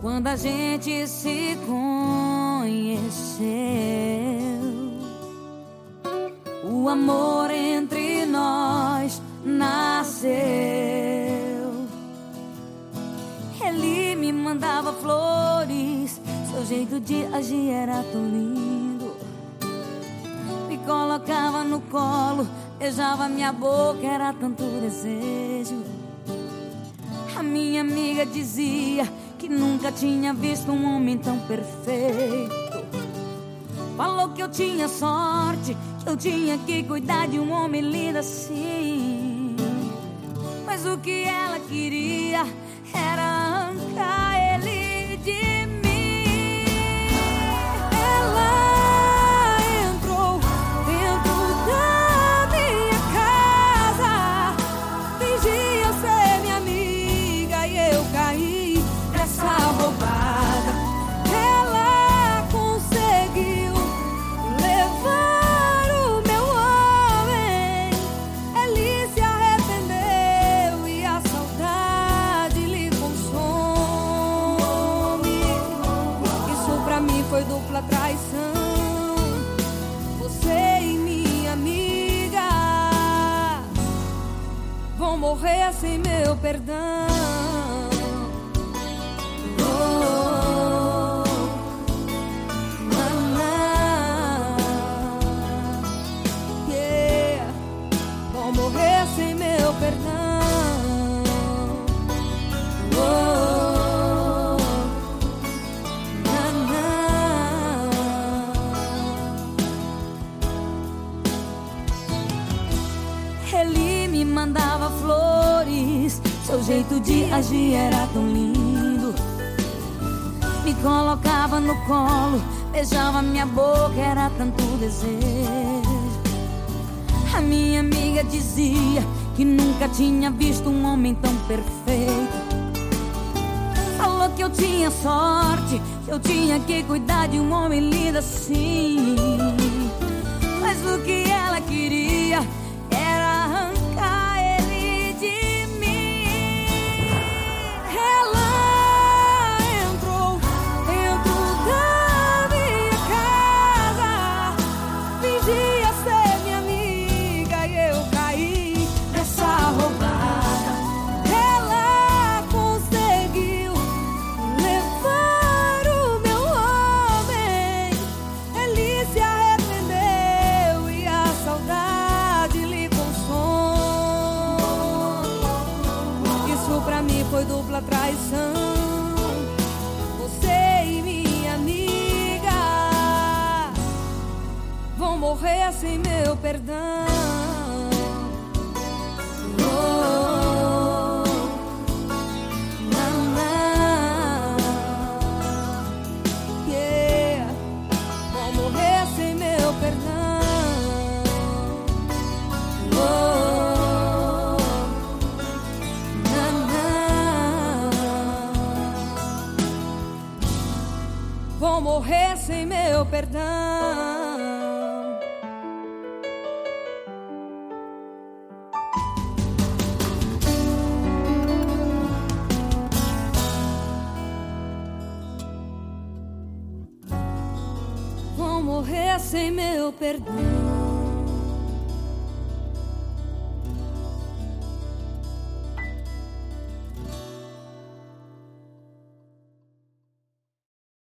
quando a gente se conheceu. O amor entre nós nasceu. Ele me mandava flores, seu jeito de agir era tão lindo. Me colocava no colo, beijava minha boca, era tanto desejo. A minha amiga dizia que nunca tinha visto um homem tão perfeito. Falou que eu tinha sorte, que eu tinha que cuidar de um homem lindo assim. Mas o que ela queria sem meu perdão. Oh, na, yeah. Vão morrer sem meu perdão. Oh. Ele me mandava flores, seu jeito de agir era tão lindo. Me colocava no colo, beijava minha boca, era tanto desejo. A minha amiga dizia que nunca tinha visto um homem tão perfeito. Falou que eu tinha sorte, que eu tinha que cuidar de um homem lindo assim. Mas o que ela queria Você e minha amiga vão morrer sem meu perdão. Vão morrer sem meu perdão. Vão morrer sem meu perdão.